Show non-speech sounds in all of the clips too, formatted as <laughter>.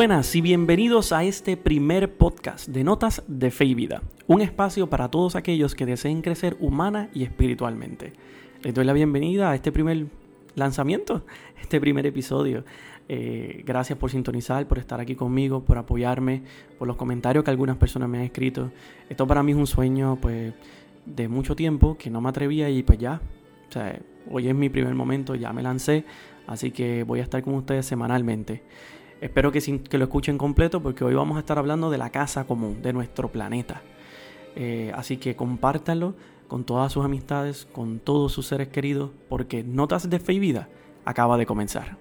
Buenas y bienvenidos a este primer podcast de Notas de Fe y Vida, un espacio para todos aquellos que deseen crecer humana y espiritualmente. Les doy la bienvenida a este primer lanzamiento, este primer episodio. Eh, gracias por sintonizar, por estar aquí conmigo, por apoyarme, por los comentarios que algunas personas me han escrito. Esto para mí es un sueño pues de mucho tiempo que no me atrevía y pues ya, hoy es mi primer momento, ya me lancé, así que voy a estar con ustedes semanalmente. Espero que, que lo escuchen completo porque hoy vamos a estar hablando de la casa común, de nuestro planeta. Eh, así que compártanlo con todas sus amistades, con todos sus seres queridos, porque Notas de Fe y Vida acaba de comenzar.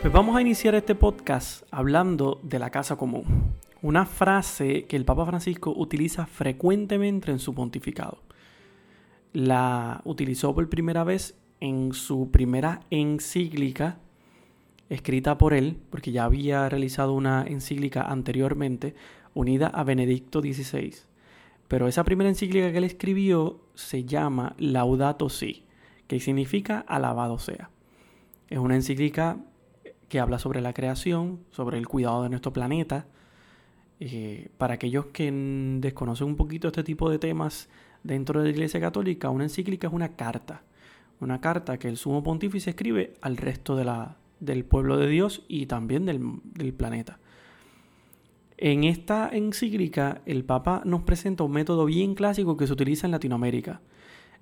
Pues vamos a iniciar este podcast hablando de la casa común una frase que el Papa Francisco utiliza frecuentemente en su pontificado. La utilizó por primera vez en su primera encíclica escrita por él, porque ya había realizado una encíclica anteriormente unida a Benedicto XVI. Pero esa primera encíclica que él escribió se llama Laudato Si, que significa alabado sea. Es una encíclica que habla sobre la creación, sobre el cuidado de nuestro planeta, eh, para aquellos que desconocen un poquito este tipo de temas dentro de la Iglesia Católica, una encíclica es una carta, una carta que el sumo pontífice escribe al resto del pueblo de Dios y también del, del planeta. En esta encíclica el Papa nos presenta un método bien clásico que se utiliza en Latinoamérica,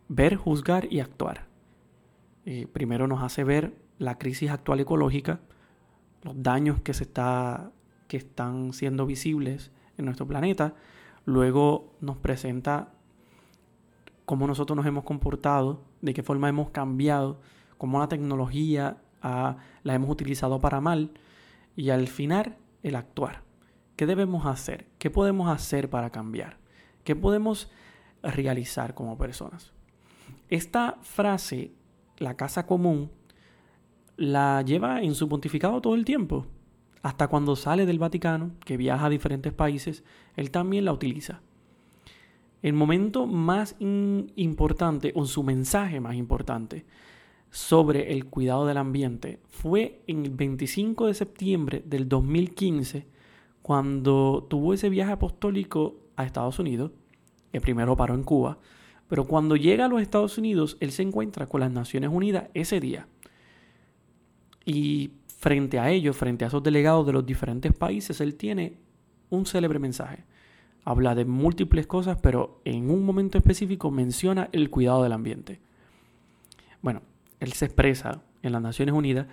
ver, juzgar y actuar. Eh, primero nos hace ver la crisis actual ecológica, los daños que se está que están siendo visibles en nuestro planeta. Luego nos presenta cómo nosotros nos hemos comportado, de qué forma hemos cambiado, cómo la tecnología la hemos utilizado para mal. Y al final, el actuar. ¿Qué debemos hacer? ¿Qué podemos hacer para cambiar? ¿Qué podemos realizar como personas? Esta frase, la casa común, la lleva en su pontificado todo el tiempo hasta cuando sale del Vaticano, que viaja a diferentes países, él también la utiliza. El momento más importante, o su mensaje más importante, sobre el cuidado del ambiente fue el 25 de septiembre del 2015, cuando tuvo ese viaje apostólico a Estados Unidos, que primero paró en Cuba, pero cuando llega a los Estados Unidos, él se encuentra con las Naciones Unidas ese día. Y frente a ellos, frente a esos delegados de los diferentes países, él tiene un célebre mensaje. Habla de múltiples cosas, pero en un momento específico menciona el cuidado del ambiente. Bueno, él se expresa en las Naciones Unidas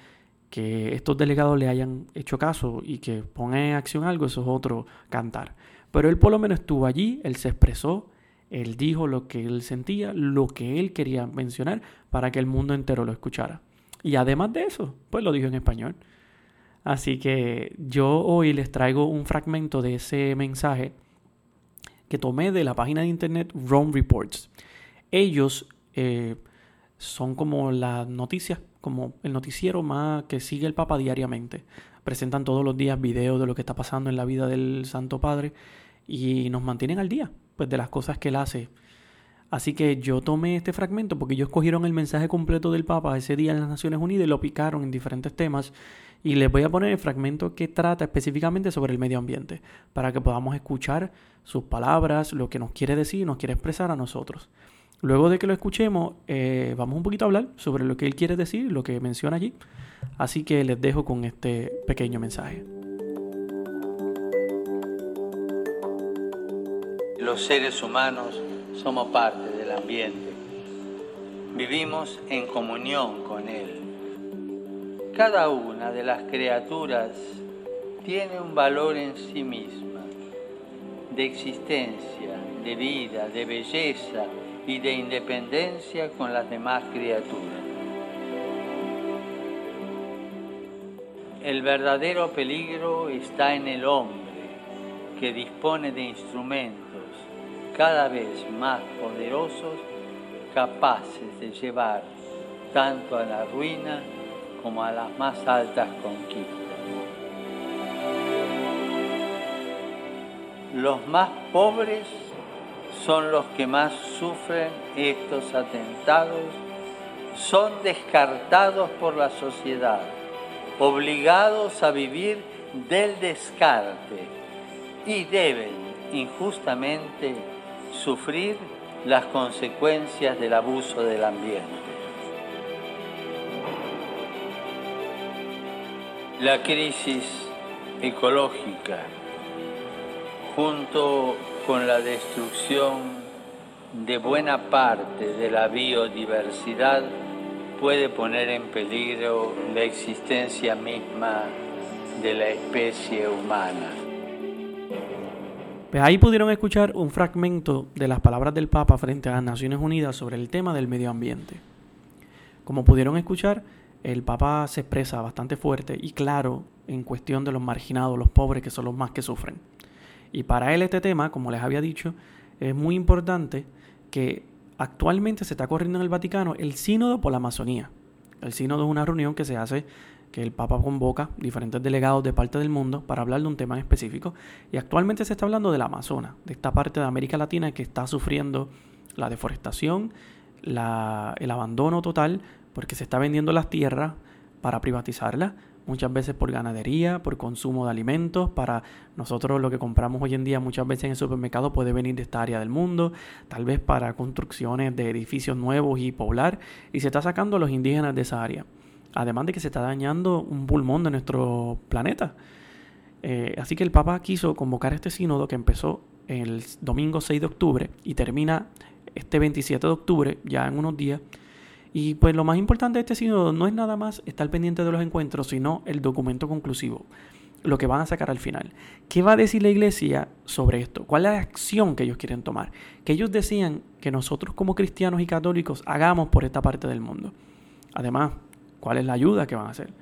que estos delegados le hayan hecho caso y que pongan en acción algo, eso es otro cantar. Pero él por lo menos estuvo allí, él se expresó, él dijo lo que él sentía, lo que él quería mencionar para que el mundo entero lo escuchara. Y además de eso, pues lo dijo en español. Así que yo hoy les traigo un fragmento de ese mensaje que tomé de la página de internet Rome Reports. Ellos eh, son como las noticias, como el noticiero más que sigue el Papa diariamente. Presentan todos los días videos de lo que está pasando en la vida del Santo Padre y nos mantienen al día, pues de las cosas que él hace Así que yo tomé este fragmento porque ellos cogieron el mensaje completo del Papa ese día en las Naciones Unidas y lo picaron en diferentes temas. Y les voy a poner el fragmento que trata específicamente sobre el medio ambiente, para que podamos escuchar sus palabras, lo que nos quiere decir, nos quiere expresar a nosotros. Luego de que lo escuchemos, eh, vamos un poquito a hablar sobre lo que él quiere decir, lo que menciona allí. Así que les dejo con este pequeño mensaje. Los seres humanos somos parte del ambiente. Vivimos en comunión con él. Cada una de las criaturas tiene un valor en sí misma, de existencia, de vida, de belleza y de independencia con las demás criaturas. El verdadero peligro está en el hombre, que dispone de instrumentos cada vez más poderosos, capaces de llevar tanto a la ruina como a las más altas conquistas. los más pobres son los que más sufren estos atentados, son descartados por la sociedad, obligados a vivir del descarte y deben injustamente sufrir las consecuencias del abuso del ambiente. La crisis ecológica, junto con la destrucción de buena parte de la biodiversidad, puede poner en peligro la existencia misma de la especie humana. Pues ahí pudieron escuchar un fragmento de las palabras del Papa frente a las Naciones Unidas sobre el tema del medio ambiente. Como pudieron escuchar, el Papa se expresa bastante fuerte y claro en cuestión de los marginados, los pobres, que son los más que sufren. Y para él este tema, como les había dicho, es muy importante que actualmente se está corriendo en el Vaticano el sínodo por la Amazonía. El sínodo es una reunión que se hace, que el Papa convoca diferentes delegados de parte del mundo para hablar de un tema en específico. Y actualmente se está hablando del Amazonas, de esta parte de América Latina que está sufriendo la deforestación, el abandono total, porque se está vendiendo las tierras para privatizarlas, muchas veces por ganadería, por consumo de alimentos, para nosotros lo que compramos hoy en día muchas veces en el supermercado puede venir de esta área del mundo, tal vez para construcciones de edificios nuevos y poblar, y se está sacando a los indígenas de esa área. Además de que se está dañando un pulmón de nuestro planeta. Eh, así que el Papa quiso convocar este sínodo que empezó el domingo 6 de octubre y termina este 27 de octubre, ya en unos días, y pues lo más importante de este sínodo no es nada más estar pendiente de los encuentros, sino el documento conclusivo, lo que van a sacar al final. ¿Qué va a decir la iglesia sobre esto? ¿Cuál es la acción que ellos quieren tomar? Que ellos decían que nosotros como cristianos y católicos hagamos por esta parte del mundo. Además, ¿cuál es la ayuda que van a hacer?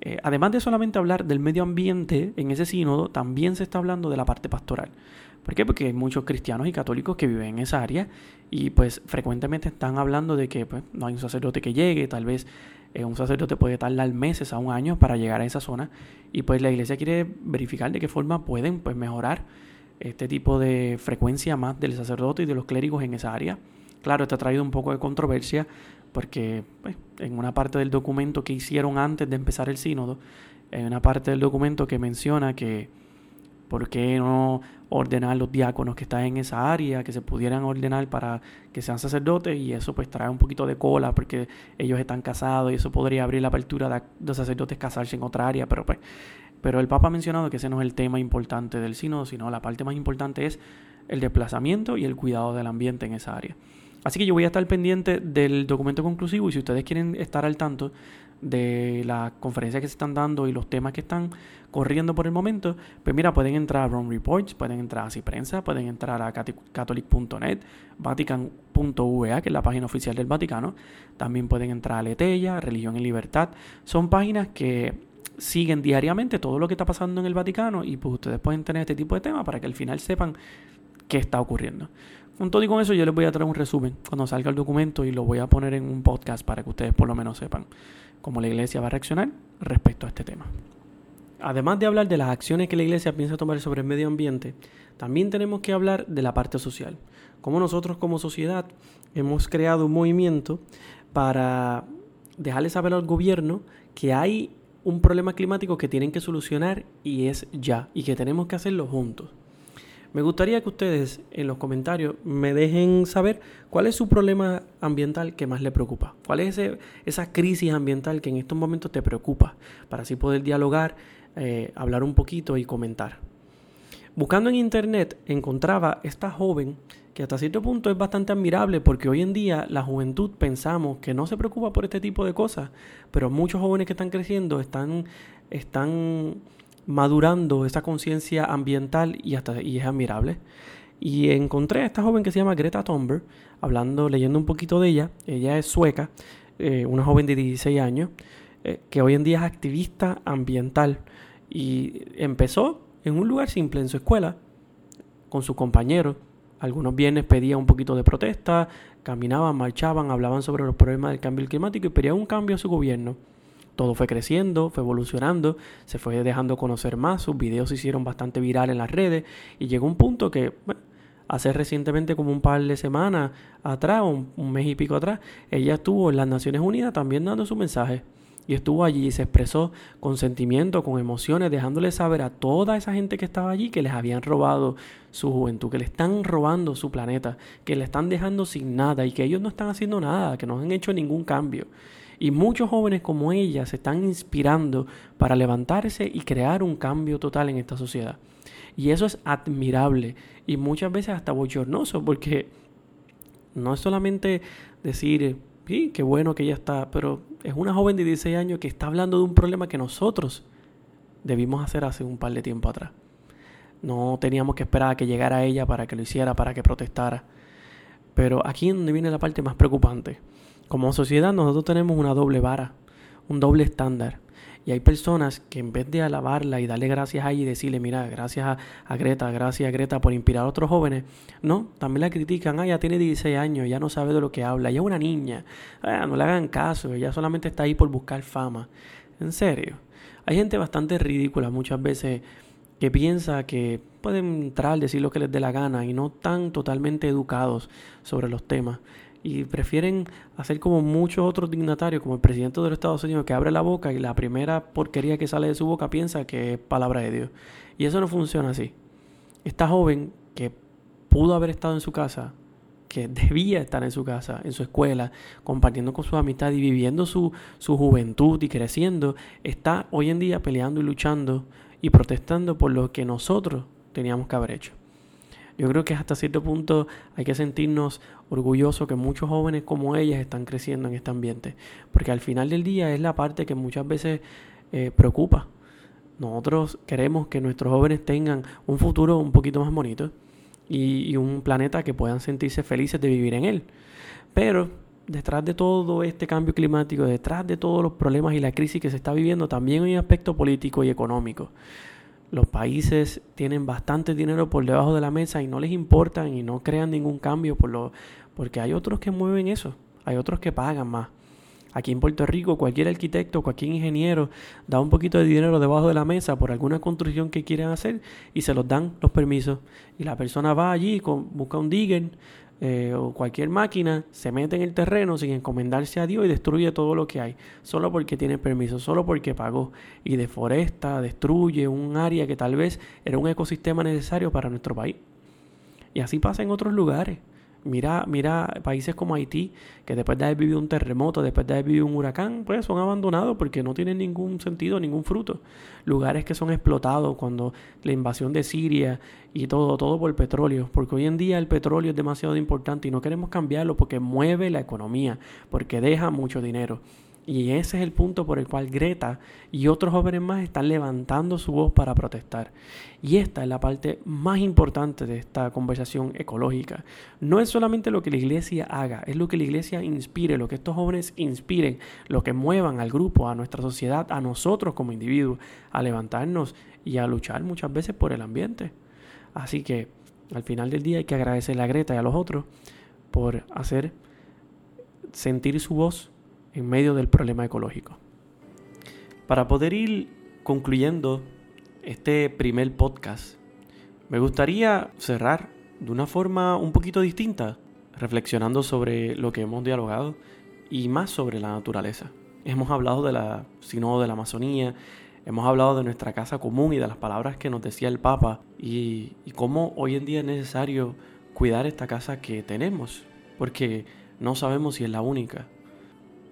Eh, además de solamente hablar del medio ambiente en ese sínodo, también se está hablando de la parte pastoral. ¿Por qué? Porque hay muchos cristianos y católicos que viven en esa área y pues frecuentemente están hablando de que pues, no hay un sacerdote que llegue, tal vez eh, un sacerdote puede tardar meses a un año para llegar a esa zona y pues la iglesia quiere verificar de qué forma pueden pues mejorar este tipo de frecuencia más del sacerdote y de los clérigos en esa área. Claro, esto ha traído un poco de controversia porque pues, en una parte del documento que hicieron antes de empezar el sínodo, en una parte del documento que menciona que ¿Por qué no ordenar los diáconos que están en esa área, que se pudieran ordenar para que sean sacerdotes? Y eso pues trae un poquito de cola porque ellos están casados y eso podría abrir la apertura de los sacerdotes casarse en otra área, pero pues... Pero el Papa ha mencionado que ese no es el tema importante del sínodo, sino la parte más importante es el desplazamiento y el cuidado del ambiente en esa área. Así que yo voy a estar pendiente del documento conclusivo y si ustedes quieren estar al tanto de las conferencias que se están dando y los temas que están corriendo por el momento, pues mira, pueden entrar a Rome Reports, pueden entrar a Ciprensa, pueden entrar a catholic.net, vatican.va, que es la página oficial del Vaticano, también pueden entrar a Letella, Religión y Libertad, son páginas que siguen diariamente todo lo que está pasando en el Vaticano y pues ustedes pueden tener este tipo de temas para que al final sepan qué está ocurriendo. Y con eso yo les voy a traer un resumen cuando salga el documento y lo voy a poner en un podcast para que ustedes por lo menos sepan cómo la iglesia va a reaccionar respecto a este tema. Además de hablar de las acciones que la iglesia piensa tomar sobre el medio ambiente, también tenemos que hablar de la parte social. Cómo nosotros como sociedad hemos creado un movimiento para dejarle saber al gobierno que hay un problema climático que tienen que solucionar y es ya, y que tenemos que hacerlo juntos. Me gustaría que ustedes en los comentarios me dejen saber cuál es su problema ambiental que más le preocupa. ¿Cuál es esa crisis ambiental que en estos momentos te preocupa? Para así poder dialogar, eh, hablar un poquito y comentar. Buscando en internet encontraba esta joven que hasta cierto punto es bastante admirable porque hoy en día la juventud pensamos que no se preocupa por este tipo de cosas, pero muchos jóvenes que están creciendo están, están madurando esa conciencia ambiental y, hasta, y es admirable. Y encontré a esta joven que se llama Greta Thunberg, hablando, leyendo un poquito de ella. Ella es sueca, eh, una joven de 16 años, eh, que hoy en día es activista ambiental. Y empezó en un lugar simple, en su escuela, con sus compañeros. Algunos viernes pedía un poquito de protesta, caminaban, marchaban, hablaban sobre los problemas del cambio climático y pedían un cambio a su gobierno. Todo fue creciendo, fue evolucionando, se fue dejando conocer más, sus videos se hicieron bastante virales en las redes y llegó un punto que hace recientemente como un par de semanas atrás, un, un mes y pico atrás, ella estuvo en las Naciones Unidas también dando su mensaje y estuvo allí y se expresó con sentimiento, con emociones, dejándole saber a toda esa gente que estaba allí que les habían robado su juventud, que le están robando su planeta, que le están dejando sin nada y que ellos no están haciendo nada, que no han hecho ningún cambio. Y muchos jóvenes como ella se están inspirando para levantarse y crear un cambio total en esta sociedad. Y eso es admirable y muchas veces hasta bochornoso porque no es solamente decir, sí, qué bueno que ella está, pero es una joven de 16 años que está hablando de un problema que nosotros debimos hacer hace un par de tiempo atrás. No teníamos que esperar a que llegara ella para que lo hiciera, para que protestara. Pero aquí es donde viene la parte más preocupante. Como sociedad nosotros tenemos una doble vara, un doble estándar. Y hay personas que en vez de alabarla y darle gracias a ella y decirle, mira, gracias a, Greta, gracias a Greta por inspirar a otros jóvenes, no, también la critican, ah, ya tiene 16 años, ya no sabe de lo que habla, ya es una niña, ah, no le hagan caso, ella solamente está ahí por buscar fama. En serio, hay gente bastante ridícula muchas veces que piensa que pueden entrar, decir lo que les dé la gana y no tan totalmente educados sobre los temas y prefieren hacer como muchos otros dignatarios, como el presidente de los Estados Unidos, que abre la boca y la primera porquería que sale de su boca piensa que es palabra de Dios. Y eso no funciona así. Esta joven que pudo haber estado en su casa, que debía estar en su casa, en su escuela, compartiendo con su amistad y viviendo su, su juventud y creciendo, está hoy en día peleando y luchando y protestando por lo que nosotros teníamos que haber hecho. Yo creo que hasta cierto punto hay que sentirnos orgullosos que muchos jóvenes como ellas están creciendo en este ambiente, porque al final del día es la parte que muchas veces eh, preocupa. Nosotros queremos que nuestros jóvenes tengan un futuro un poquito más bonito y, y un planeta que puedan sentirse felices de vivir en él. Pero detrás de todo este cambio climático, detrás de todos los problemas y la crisis que se está viviendo, también hay un aspecto político y económico los países tienen bastante dinero por debajo de la mesa y no les importan y no crean ningún cambio por lo, porque hay otros que mueven eso, hay otros que pagan más. Aquí en Puerto Rico cualquier arquitecto, cualquier ingeniero da un poquito de dinero debajo de la mesa por alguna construcción que quieren hacer y se los dan los permisos. Y la persona va allí, con, busca un digger, eh, o cualquier máquina se mete en el terreno sin encomendarse a Dios y destruye todo lo que hay, solo porque tiene permiso, solo porque pagó y deforesta, destruye un área que tal vez era un ecosistema necesario para nuestro país. Y así pasa en otros lugares. Mira, mira países como Haití, que después de haber vivido un terremoto, después de haber vivido un huracán, pues son abandonados porque no tienen ningún sentido, ningún fruto. Lugares que son explotados cuando la invasión de Siria y todo, todo por petróleo, porque hoy en día el petróleo es demasiado importante y no queremos cambiarlo porque mueve la economía, porque deja mucho dinero. Y ese es el punto por el cual Greta y otros jóvenes más están levantando su voz para protestar. Y esta es la parte más importante de esta conversación ecológica. No es solamente lo que la iglesia haga, es lo que la iglesia inspire, lo que estos jóvenes inspiren, lo que muevan al grupo, a nuestra sociedad, a nosotros como individuos, a levantarnos y a luchar muchas veces por el ambiente. Así que al final del día hay que agradecerle a Greta y a los otros por hacer sentir su voz en medio del problema ecológico. Para poder ir concluyendo este primer podcast, me gustaría cerrar de una forma un poquito distinta, reflexionando sobre lo que hemos dialogado y más sobre la naturaleza. Hemos hablado de la Sinodo de la Amazonía, hemos hablado de nuestra casa común y de las palabras que nos decía el Papa y, y cómo hoy en día es necesario cuidar esta casa que tenemos, porque no sabemos si es la única.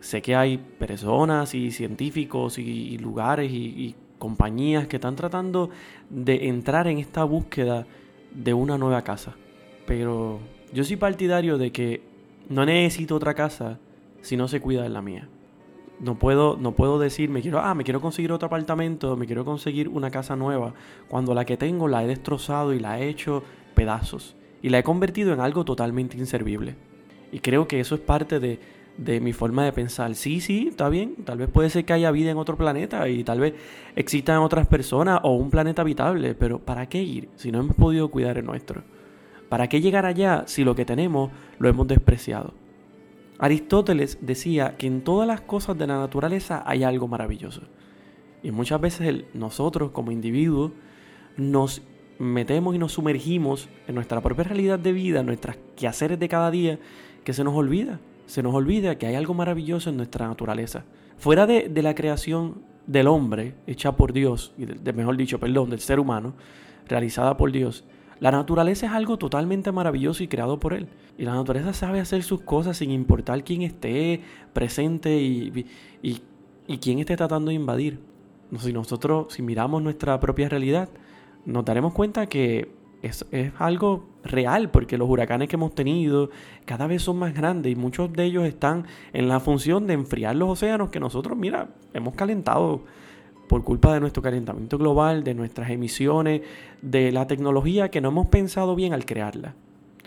Sé que hay personas y científicos y, lugares y, compañías que están tratando de entrar en esta búsqueda de una nueva casa. Pero yo soy partidario de que no necesito otra casa si no se cuida de la mía. No puedo, no puedo decir, me quiero, ah, me quiero conseguir otro apartamento, me quiero conseguir una casa nueva, cuando la que tengo la he destrozado y la he hecho pedazos. Y la he convertido en algo totalmente inservible. Y creo que eso es parte de, de mi forma de pensar. Sí, sí, está bien. Tal vez puede ser que haya vida en otro planeta y tal vez existan otras personas o un planeta habitable, pero ¿para qué ir si no hemos podido cuidar el nuestro? ¿Para qué llegar allá si lo que tenemos lo hemos despreciado? Aristóteles decía que en todas las cosas de la naturaleza hay algo maravilloso. Y muchas veces nosotros como individuos nos metemos y nos sumergimos en nuestra propia realidad de vida, en nuestros quehaceres de cada día, que se nos olvida. Se nos olvida que hay algo maravilloso en nuestra naturaleza. Fuera de, la creación del hombre, hecha por Dios, y de, mejor dicho, perdón, del ser humano, realizada por Dios, la naturaleza es algo totalmente maravilloso y creado por Él. Y la naturaleza sabe hacer sus cosas sin importar quién esté presente y, y quién esté tratando de invadir. Si nosotros, si miramos nuestra propia realidad, nos daremos cuenta que es, algo real, porque los huracanes que hemos tenido cada vez son más grandes y muchos de ellos están en la función de enfriar los océanos que nosotros, mira, hemos calentado por culpa de nuestro calentamiento global, de nuestras emisiones, de la tecnología que no hemos pensado bien al crearla.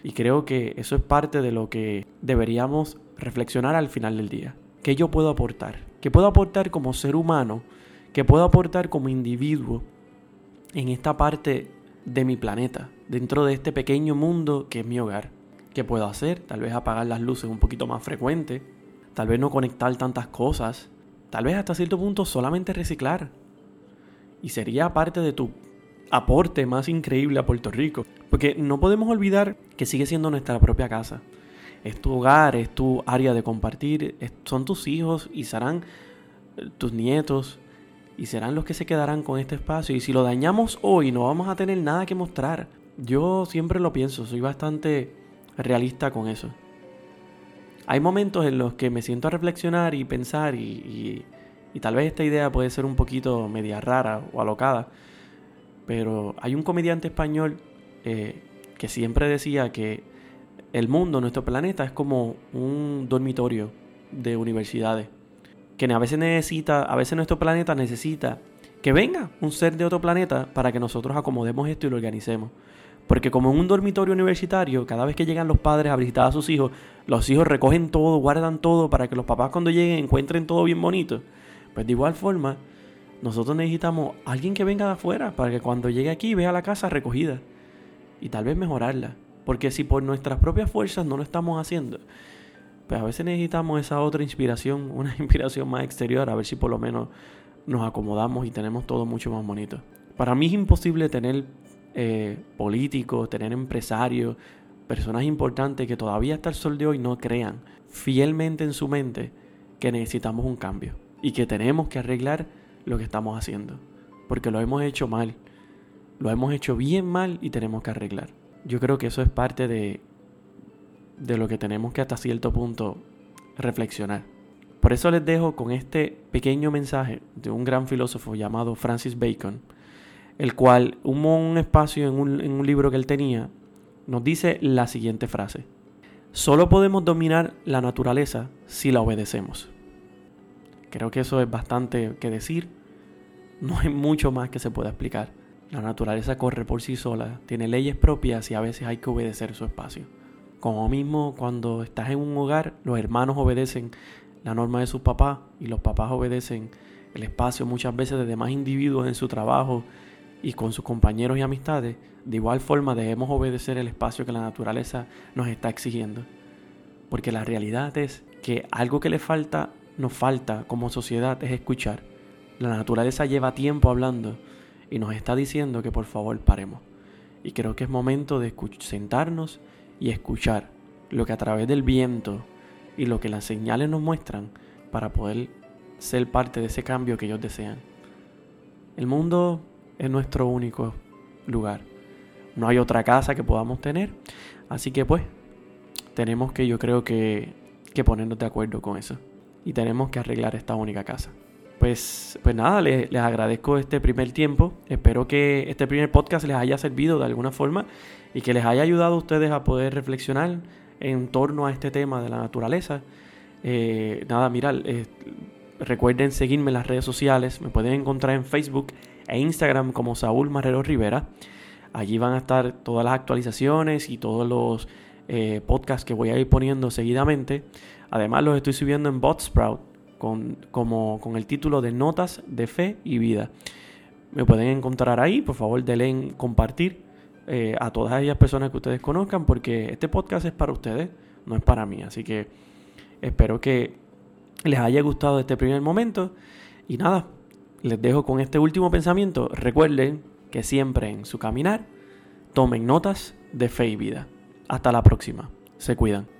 Y creo que eso es parte de lo que deberíamos reflexionar al final del día. ¿Qué yo puedo aportar? ¿Qué puedo aportar como ser humano? ¿Qué puedo aportar como individuo en esta parte de mi planeta, dentro de este pequeño mundo que es mi hogar. ¿Qué puedo hacer? Tal vez apagar las luces un poquito más frecuente, tal vez no conectar tantas cosas, tal vez hasta cierto punto solamente reciclar. Y sería parte de tu aporte más increíble a Puerto Rico. Porque no podemos olvidar que sigue siendo nuestra propia casa. Es tu hogar, es tu área de compartir, son tus hijos y serán eh, tus nietos y serán los que se quedarán con este espacio. Y si lo dañamos hoy, no vamos a tener nada que mostrar. Yo siempre lo pienso, soy bastante realista con eso. Hay momentos en los que me siento a reflexionar y pensar y, y, tal vez esta idea puede ser un poquito media rara o alocada, pero hay un comediante español eh, que siempre decía que el mundo, nuestro planeta, es como un dormitorio de universidades que a veces necesita, a veces nuestro planeta necesita que venga un ser de otro planeta para que nosotros acomodemos esto y lo organicemos. Porque como en un dormitorio universitario, cada vez que llegan los padres a visitar a sus hijos, los hijos recogen todo, guardan todo para que los papás cuando lleguen encuentren todo bien bonito. Pues de igual forma, nosotros necesitamos alguien que venga de afuera para que cuando llegue aquí vea la casa recogida y tal vez mejorarla. Porque si por nuestras propias fuerzas no lo estamos haciendo, pues a veces necesitamos esa otra inspiración, <laughs> una inspiración más exterior, a ver si por lo menos nos acomodamos y tenemos todo mucho más bonito. Para mí es imposible tener eh, políticos, tener empresarios, personas importantes que todavía hasta el sol de hoy no crean fielmente en su mente que necesitamos un cambio y que tenemos que arreglar lo que estamos haciendo. Porque lo hemos hecho mal. Lo hemos hecho bien mal y tenemos que arreglar. Yo creo que eso es parte de de lo que tenemos que hasta cierto punto reflexionar. Por eso les dejo con este pequeño mensaje de un gran filósofo llamado Francis Bacon, el cual, hubo un espacio en un, en un libro que él tenía, nos dice la siguiente frase. Solo podemos dominar la naturaleza si la obedecemos. Creo que eso es bastante que decir. No hay mucho más que se pueda explicar. La naturaleza corre por sí sola, tiene leyes propias y a veces hay que obedecer su espacio. Como mismo cuando estás en un hogar, los hermanos obedecen la norma de sus papás y los papás obedecen el espacio muchas veces de demás individuos en su trabajo y con sus compañeros y amistades. De igual forma debemos obedecer el espacio que la naturaleza nos está exigiendo. Porque la realidad es que algo que le falta, nos falta como sociedad es escuchar. La naturaleza lleva tiempo hablando y nos está diciendo que por favor paremos. Y creo que es momento de sentarnos y escuchar lo que a través del viento y lo que las señales nos muestran para poder ser parte de ese cambio que ellos desean. El mundo es nuestro único lugar. No hay otra casa que podamos tener. Así que pues tenemos que yo creo que, que ponernos de acuerdo con eso. Y tenemos que arreglar esta única casa. Pues, pues nada, les, agradezco este primer tiempo. Espero que este primer podcast les haya servido de alguna forma y que les haya ayudado a ustedes a poder reflexionar en torno a este tema de la naturaleza. Eh, nada, mira, eh, recuerden seguirme en las redes sociales. Me pueden encontrar en Facebook e Instagram como Saúl Marrero Rivera. Allí van a estar todas las actualizaciones y todos los eh, podcasts que voy a ir poniendo seguidamente. Además los estoy subiendo en Botsprout con, como, con el título de Notas de Fe y Vida. Me pueden encontrar ahí, por favor, denle en compartir eh, a todas aquellas personas que ustedes conozcan, porque este podcast es para ustedes, no es para mí. Así que espero que les haya gustado este primer momento. Y nada, les dejo con este último pensamiento. Recuerden que siempre en su caminar tomen notas de fe y vida. Hasta la próxima. Se cuidan.